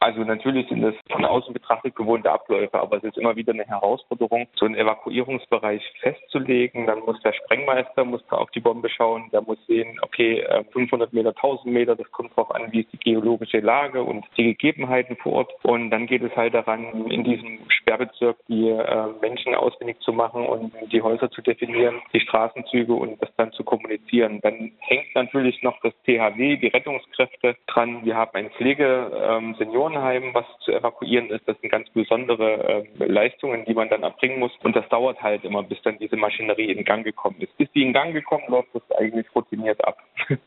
Also natürlich sind das von außen betrachtet gewohnte Abläufe, aber es ist immer wieder eine Herausforderung, so einen Evakuierungsbereich festzulegen. Dann muss der Sprengmeister muss da auf die Bombe schauen, der muss sehen, okay, 500 äh, Meter, 1000 Meter, das kommt darauf an, wie ist die geologische Lage und die Gegebenheiten vor Ort. Und dann geht es halt daran, in diesem Sperrbezirk die äh, Menschen ausfindig zu machen und die Häuser zu definieren, die Straßenzüge und das dann zu kommunizieren. Dann hängt natürlich noch das THW, die Rettungskräfte dran. Wir haben ein Pflege-Seniorenheim, ähm, was zu evakuieren ist. Das sind ganz besondere äh, Leistungen, die man dann erbringen muss. Und das dauert halt immer, bis dann diese Maschinerie in Gang gekommen ist. Bis die in Gang gekommen läuft das eigentlich routiniert ab.